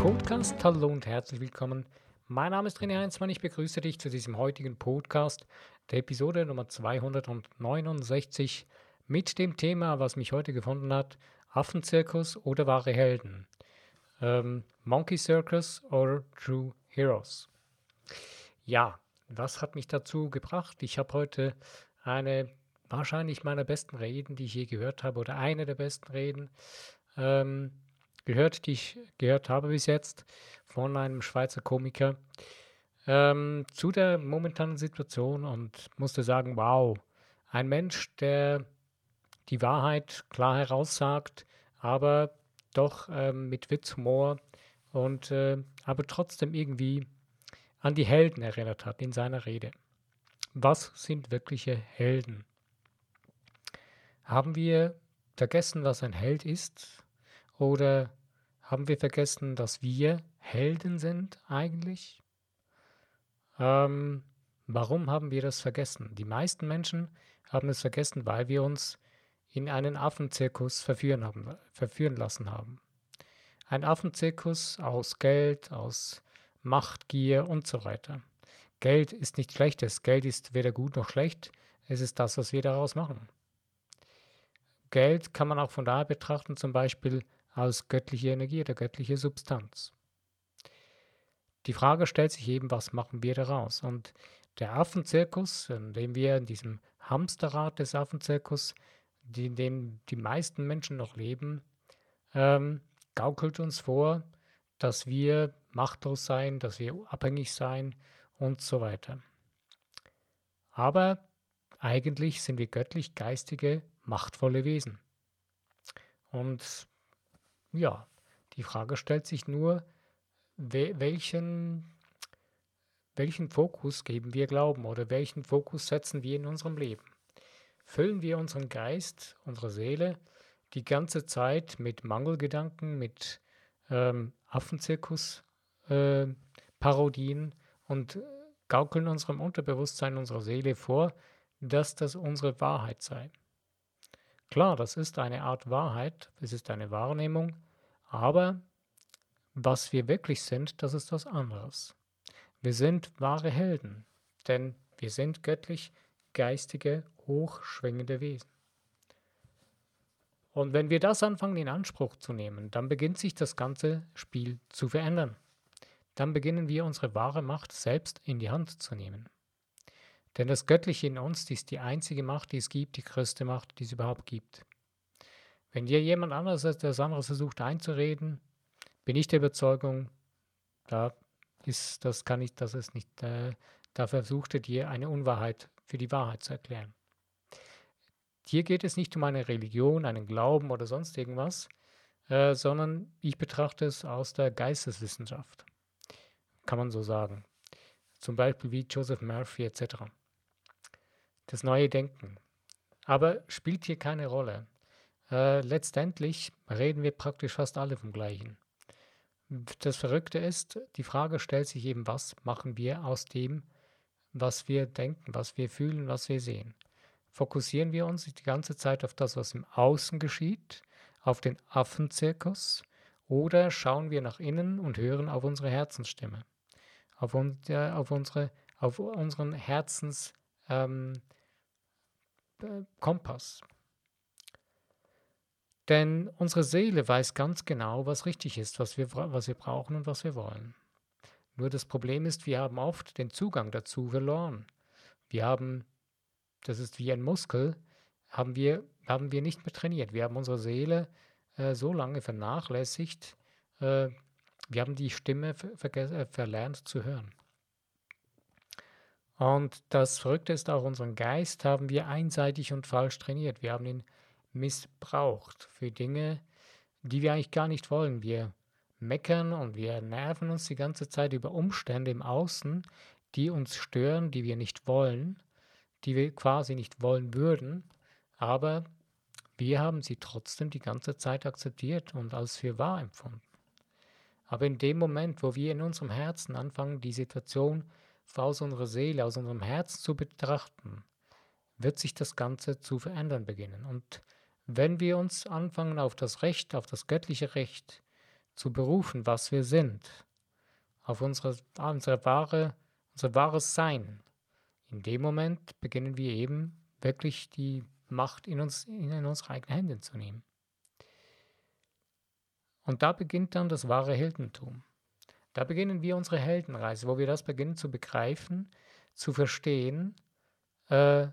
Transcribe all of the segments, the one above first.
Podcast. Hallo und herzlich willkommen. Mein Name ist René Heinzmann. Ich begrüße dich zu diesem heutigen Podcast, der Episode Nummer 269 mit dem Thema, was mich heute gefunden hat, Affenzirkus oder wahre Helden. Ähm, Monkey Circus or True Heroes. Ja, was hat mich dazu gebracht? Ich habe heute eine wahrscheinlich meiner besten Reden, die ich je gehört habe, oder eine der besten Reden ähm, gehört, die ich gehört habe bis jetzt von einem Schweizer Komiker ähm, zu der momentanen Situation und musste sagen, wow, ein Mensch, der die Wahrheit klar heraussagt, aber doch ähm, mit Witz, Humor und äh, aber trotzdem irgendwie an die Helden erinnert hat in seiner Rede. Was sind wirkliche Helden? Haben wir vergessen, was ein Held ist? Oder haben wir vergessen, dass wir Helden sind eigentlich? Ähm, warum haben wir das vergessen? Die meisten Menschen haben es vergessen, weil wir uns in einen Affenzirkus verführen, haben, verführen lassen haben. Ein Affenzirkus aus Geld, aus Machtgier und so weiter. Geld ist nicht schlechtes, Geld ist weder gut noch schlecht, es ist das, was wir daraus machen. Geld kann man auch von daher betrachten, zum Beispiel als göttliche Energie oder göttliche Substanz. Die Frage stellt sich eben, was machen wir daraus? Und der Affenzirkus, in dem wir in diesem Hamsterrad des Affenzirkus, in dem die meisten Menschen noch leben, ähm, gaukelt uns vor, dass wir machtlos seien, dass wir abhängig seien und so weiter. Aber eigentlich sind wir göttlich geistige, machtvolle Wesen. Und ja, die Frage stellt sich nur, welchen, welchen Fokus geben wir Glauben oder welchen Fokus setzen wir in unserem Leben? Füllen wir unseren Geist, unsere Seele die ganze Zeit mit Mangelgedanken, mit ähm, Affenzirkus-Parodien äh, und gaukeln unserem Unterbewusstsein, unserer Seele vor, dass das unsere Wahrheit sei. Klar, das ist eine Art Wahrheit, es ist eine Wahrnehmung, aber was wir wirklich sind, das ist was anderes. Wir sind wahre Helden, denn wir sind göttlich geistige, hochschwingende Wesen. Und wenn wir das anfangen in Anspruch zu nehmen, dann beginnt sich das ganze Spiel zu verändern. Dann beginnen wir unsere wahre Macht selbst in die Hand zu nehmen. Denn das Göttliche in uns ist die einzige Macht, die es gibt, die größte Macht, die es überhaupt gibt. Wenn dir jemand anderes etwas anderes versucht einzureden, bin ich der Überzeugung, da ist, das kann ich, das ist nicht, äh, da versucht er dir eine Unwahrheit für die Wahrheit zu erklären. Hier geht es nicht um eine Religion, einen Glauben oder sonst irgendwas, äh, sondern ich betrachte es aus der Geisteswissenschaft. Kann man so sagen. Zum Beispiel wie Joseph Murphy etc. Das neue Denken. Aber spielt hier keine Rolle. Äh, letztendlich reden wir praktisch fast alle vom Gleichen. Das Verrückte ist, die Frage stellt sich eben, was machen wir aus dem, was wir denken, was wir fühlen, was wir sehen. Fokussieren wir uns die ganze Zeit auf das, was im Außen geschieht, auf den Affenzirkus, oder schauen wir nach innen und hören auf unsere Herzensstimme, auf, un äh, auf, unsere, auf unseren Herzenskompass. Ähm, denn unsere Seele weiß ganz genau, was richtig ist, was wir, was wir brauchen und was wir wollen. Nur das Problem ist, wir haben oft den Zugang dazu verloren. Wir haben, das ist wie ein Muskel, haben wir, haben wir nicht mehr trainiert. Wir haben unsere Seele äh, so lange vernachlässigt, äh, wir haben die Stimme ver äh, verlernt zu hören. Und das Verrückte ist auch, unseren Geist haben wir einseitig und falsch trainiert. Wir haben ihn missbraucht für Dinge, die wir eigentlich gar nicht wollen. Wir meckern und wir nerven uns die ganze Zeit über Umstände im Außen, die uns stören, die wir nicht wollen, die wir quasi nicht wollen würden, aber wir haben sie trotzdem die ganze Zeit akzeptiert und als für wahr empfunden. Aber in dem Moment, wo wir in unserem Herzen anfangen, die Situation aus unserer Seele, aus unserem Herzen zu betrachten, wird sich das Ganze zu verändern beginnen. Und wenn wir uns anfangen, auf das Recht, auf das göttliche Recht zu berufen, was wir sind, auf unsere, unsere wahre, unser wahres Sein. In dem Moment beginnen wir eben wirklich die Macht in, uns, in unsere eigenen Hände zu nehmen. Und da beginnt dann das wahre Heldentum. Da beginnen wir unsere Heldenreise, wo wir das beginnen zu begreifen, zu verstehen, äh,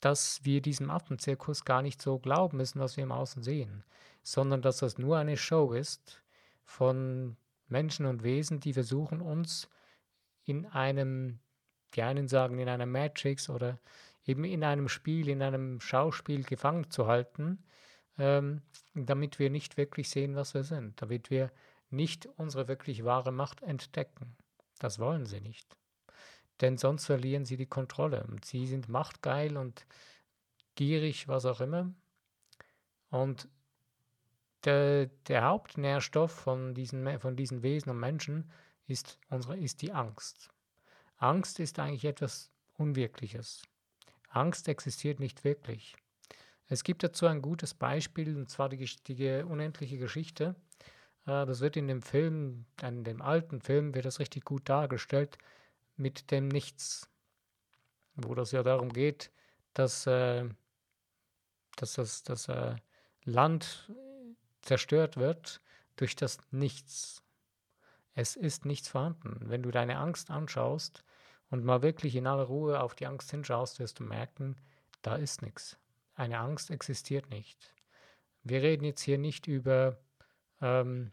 dass wir diesem Affenzirkus gar nicht so glauben müssen, was wir im Außen sehen, sondern dass das nur eine Show ist von Menschen und Wesen, die versuchen, uns in einem, die einen sagen, in einer Matrix oder eben in einem Spiel, in einem Schauspiel gefangen zu halten, ähm, damit wir nicht wirklich sehen, was wir sind, damit wir nicht unsere wirklich wahre Macht entdecken. Das wollen sie nicht. Denn sonst verlieren sie die Kontrolle. Sie sind machtgeil und gierig, was auch immer. Und der, der Hauptnährstoff von diesen, von diesen Wesen und Menschen ist, unsere, ist die Angst. Angst ist eigentlich etwas Unwirkliches. Angst existiert nicht wirklich. Es gibt dazu ein gutes Beispiel, und zwar die, die unendliche Geschichte. Äh, das wird in dem Film, in dem alten Film, wird das richtig gut dargestellt mit dem Nichts, wo das ja darum geht, dass, äh, dass das, das äh, Land zerstört wird durch das Nichts. Es ist nichts vorhanden. Wenn du deine Angst anschaust und mal wirklich in aller Ruhe auf die Angst hinschaust, wirst du merken, da ist nichts. Eine Angst existiert nicht. Wir reden jetzt hier nicht über, ähm,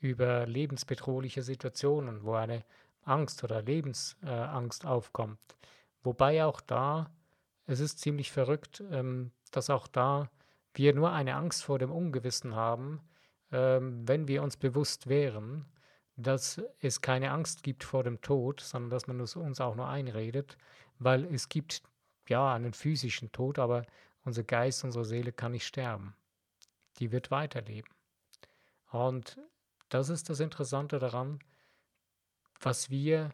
über lebensbedrohliche Situationen, wo eine Angst oder Lebensangst äh, aufkommt. Wobei auch da, es ist ziemlich verrückt, ähm, dass auch da wir nur eine Angst vor dem Ungewissen haben, ähm, wenn wir uns bewusst wären, dass es keine Angst gibt vor dem Tod, sondern dass man uns auch nur einredet, weil es gibt ja einen physischen Tod, aber unser Geist, unsere Seele kann nicht sterben. Die wird weiterleben. Und das ist das Interessante daran, was wir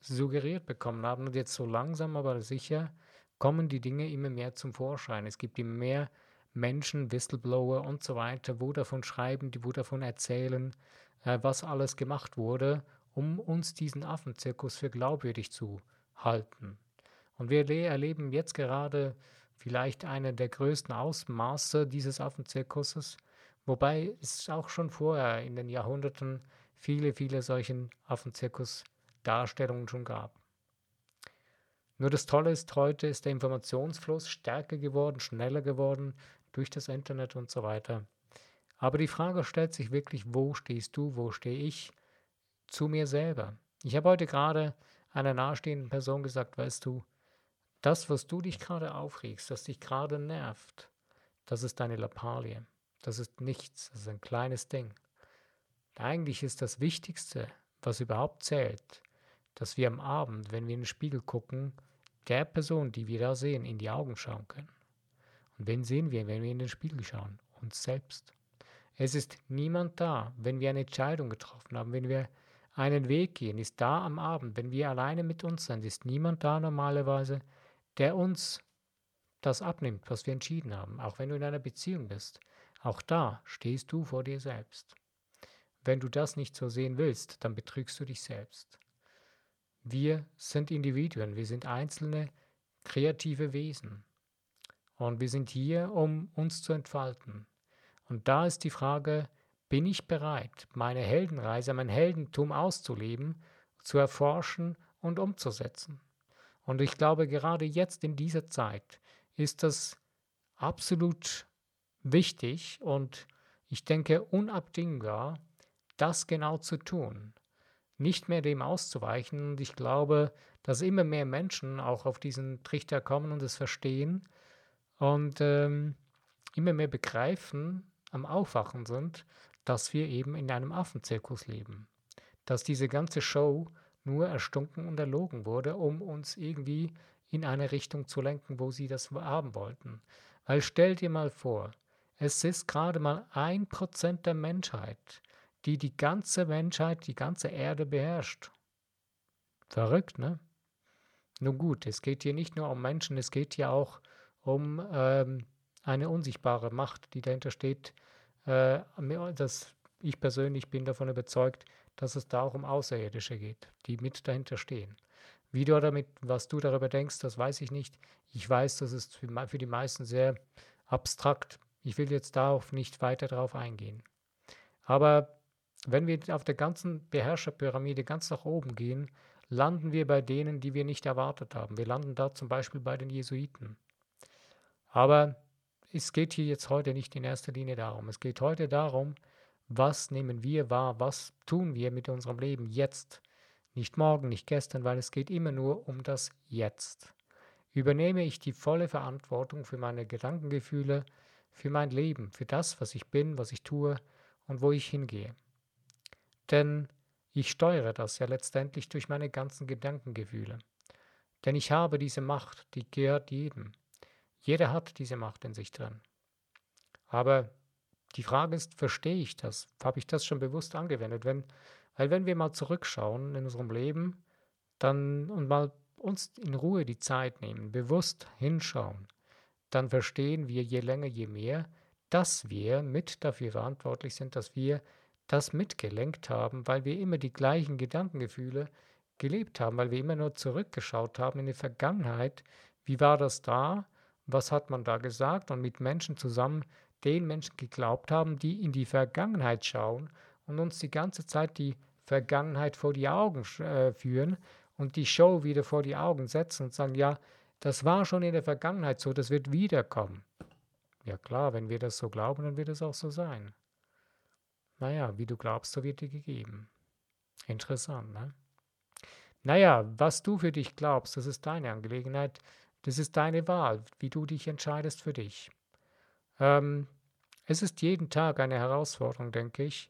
suggeriert bekommen haben. Und jetzt so langsam, aber sicher kommen die Dinge immer mehr zum Vorschein. Es gibt immer mehr Menschen, Whistleblower und so weiter, wo davon schreiben, die wo davon erzählen, äh, was alles gemacht wurde, um uns diesen Affenzirkus für glaubwürdig zu halten. Und wir erleben jetzt gerade vielleicht eine der größten Ausmaße dieses Affenzirkuses, wobei es auch schon vorher in den Jahrhunderten viele, viele solchen Affenzirkus-Darstellungen schon gab. Nur das Tolle ist, heute ist der Informationsfluss stärker geworden, schneller geworden durch das Internet und so weiter. Aber die Frage stellt sich wirklich, wo stehst du, wo stehe ich zu mir selber? Ich habe heute gerade einer nahestehenden Person gesagt, weißt du, das, was du dich gerade aufregst, das dich gerade nervt, das ist deine Lappalie. Das ist nichts, das ist ein kleines Ding. Eigentlich ist das Wichtigste, was überhaupt zählt, dass wir am Abend, wenn wir in den Spiegel gucken, der Person, die wir da sehen, in die Augen schauen können. Und wen sehen wir, wenn wir in den Spiegel schauen? Uns selbst. Es ist niemand da, wenn wir eine Entscheidung getroffen haben, wenn wir einen Weg gehen, ist da am Abend, wenn wir alleine mit uns sind, ist niemand da normalerweise, der uns das abnimmt, was wir entschieden haben, auch wenn du in einer Beziehung bist. Auch da stehst du vor dir selbst. Wenn du das nicht so sehen willst, dann betrügst du dich selbst. Wir sind Individuen, wir sind einzelne kreative Wesen. Und wir sind hier, um uns zu entfalten. Und da ist die Frage, bin ich bereit, meine Heldenreise, mein Heldentum auszuleben, zu erforschen und umzusetzen? Und ich glaube, gerade jetzt in dieser Zeit ist das absolut wichtig und ich denke unabdingbar, das genau zu tun. Nicht mehr dem auszuweichen. Und ich glaube, dass immer mehr Menschen auch auf diesen Trichter kommen und es verstehen, und ähm, immer mehr begreifen, am Aufwachen sind, dass wir eben in einem Affenzirkus leben. Dass diese ganze Show nur erstunken und erlogen wurde, um uns irgendwie in eine Richtung zu lenken, wo sie das haben wollten. Weil stell dir mal vor, es ist gerade mal ein Prozent der Menschheit, die die ganze Menschheit, die ganze Erde beherrscht. Verrückt, ne? Nun gut, es geht hier nicht nur um Menschen, es geht hier auch um ähm, eine unsichtbare Macht, die dahinter steht, äh, das ich persönlich bin davon überzeugt, dass es da auch um Außerirdische geht, die mit dahinter stehen. Wie du damit, was du darüber denkst, das weiß ich nicht. Ich weiß, das ist für die meisten sehr abstrakt. Ich will jetzt darauf nicht weiter drauf eingehen. Aber wenn wir auf der ganzen Beherrscherpyramide ganz nach oben gehen, landen wir bei denen, die wir nicht erwartet haben. Wir landen da zum Beispiel bei den Jesuiten. Aber es geht hier jetzt heute nicht in erster Linie darum. Es geht heute darum, was nehmen wir wahr, was tun wir mit unserem Leben jetzt. Nicht morgen, nicht gestern, weil es geht immer nur um das Jetzt. Übernehme ich die volle Verantwortung für meine Gedankengefühle, für mein Leben, für das, was ich bin, was ich tue und wo ich hingehe. Denn ich steuere das ja letztendlich durch meine ganzen Gedankengefühle. Denn ich habe diese Macht, die gehört jedem. Jeder hat diese Macht in sich drin. Aber die Frage ist, verstehe ich das? Habe ich das schon bewusst angewendet? Wenn, weil wenn wir mal zurückschauen in unserem Leben, dann und mal uns in Ruhe die Zeit nehmen, bewusst hinschauen, dann verstehen wir je länger, je mehr, dass wir mit dafür verantwortlich sind, dass wir das mitgelenkt haben, weil wir immer die gleichen Gedankengefühle gelebt haben, weil wir immer nur zurückgeschaut haben in die Vergangenheit. Wie war das da? Was hat man da gesagt? Und mit Menschen zusammen, den Menschen geglaubt haben, die in die Vergangenheit schauen und uns die ganze Zeit die Vergangenheit vor die Augen äh, führen und die Show wieder vor die Augen setzen und sagen, ja, das war schon in der Vergangenheit so, das wird wiederkommen. Ja klar, wenn wir das so glauben, dann wird es auch so sein. Naja, wie du glaubst, so wird dir gegeben. Interessant, ne? Naja, was du für dich glaubst, das ist deine Angelegenheit. Das ist deine Wahl, wie du dich entscheidest für dich. Ähm, es ist jeden Tag eine Herausforderung, denke ich,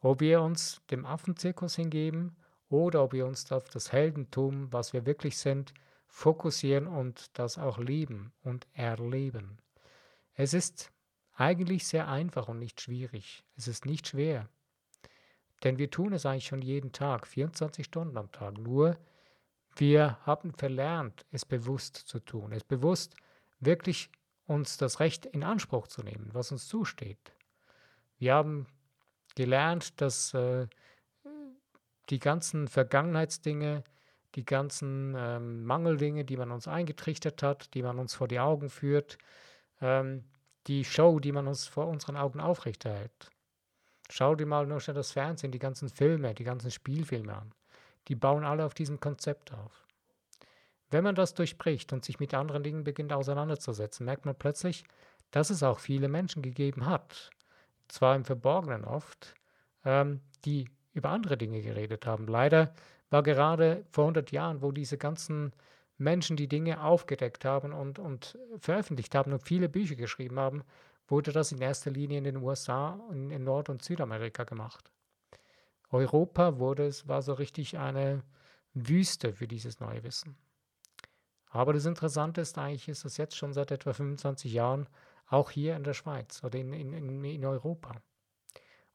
ob wir uns dem Affenzirkus hingeben oder ob wir uns auf das Heldentum, was wir wirklich sind, fokussieren und das auch lieben und erleben. Es ist eigentlich sehr einfach und nicht schwierig. Es ist nicht schwer. Denn wir tun es eigentlich schon jeden Tag, 24 Stunden am Tag. Nur wir haben verlernt, es bewusst zu tun, es bewusst wirklich uns das Recht in Anspruch zu nehmen, was uns zusteht. Wir haben gelernt, dass äh, die ganzen Vergangenheitsdinge, die ganzen ähm, Mangeldinge, die man uns eingetrichtert hat, die man uns vor die Augen führt, ähm, die Show, die man uns vor unseren Augen aufrechterhält. Schau dir mal nur schon das Fernsehen, die ganzen Filme, die ganzen Spielfilme an. Die bauen alle auf diesem Konzept auf. Wenn man das durchbricht und sich mit anderen Dingen beginnt auseinanderzusetzen, merkt man plötzlich, dass es auch viele Menschen gegeben hat, zwar im Verborgenen oft, ähm, die über andere Dinge geredet haben. Leider war gerade vor 100 Jahren, wo diese ganzen Menschen, die Dinge aufgedeckt haben und, und veröffentlicht haben und viele Bücher geschrieben haben, wurde das in erster Linie in den USA und in Nord- und Südamerika gemacht. Europa wurde es, war so richtig eine Wüste für dieses neue Wissen. Aber das Interessante ist eigentlich, ist das jetzt schon seit etwa 25 Jahren auch hier in der Schweiz oder in, in, in Europa.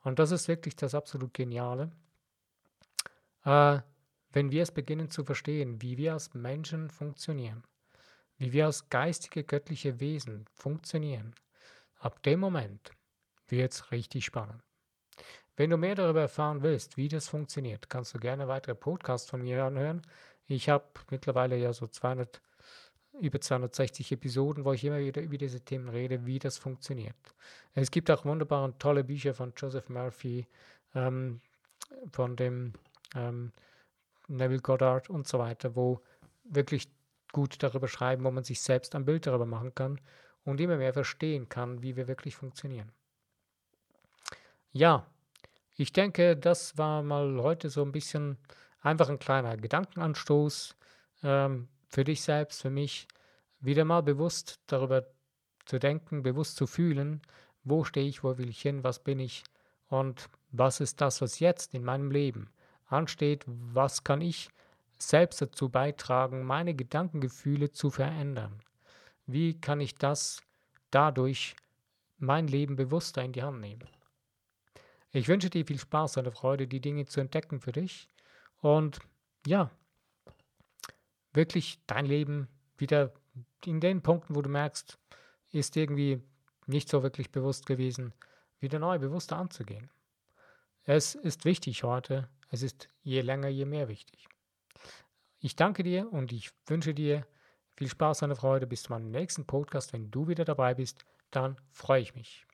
Und das ist wirklich das absolut Geniale. Äh, wenn wir es beginnen zu verstehen, wie wir als Menschen funktionieren, wie wir als geistige, göttliche Wesen funktionieren, ab dem Moment wird es richtig spannend. Wenn du mehr darüber erfahren willst, wie das funktioniert, kannst du gerne weitere Podcasts von mir anhören. Ich habe mittlerweile ja so 200, über 260 Episoden, wo ich immer wieder über diese Themen rede, wie das funktioniert. Es gibt auch wunderbare, tolle Bücher von Joseph Murphy, ähm, von dem ähm, Neville Goddard und so weiter, wo wirklich gut darüber schreiben, wo man sich selbst ein Bild darüber machen kann und immer mehr verstehen kann, wie wir wirklich funktionieren. Ja, ich denke, das war mal heute so ein bisschen einfach ein kleiner Gedankenanstoß ähm, für dich selbst, für mich, wieder mal bewusst darüber zu denken, bewusst zu fühlen, wo stehe ich, wo will ich hin, was bin ich und was ist das, was jetzt in meinem Leben ansteht, was kann ich selbst dazu beitragen, meine Gedankengefühle zu verändern? Wie kann ich das dadurch mein Leben bewusster in die Hand nehmen? Ich wünsche dir viel Spaß und Freude, die Dinge zu entdecken für dich und ja, wirklich dein Leben wieder in den Punkten, wo du merkst, ist irgendwie nicht so wirklich bewusst gewesen, wieder neu bewusster anzugehen. Es ist wichtig heute. Es ist je länger, je mehr wichtig. Ich danke dir und ich wünsche dir viel Spaß und Freude bis zu meinem nächsten Podcast. Wenn du wieder dabei bist, dann freue ich mich.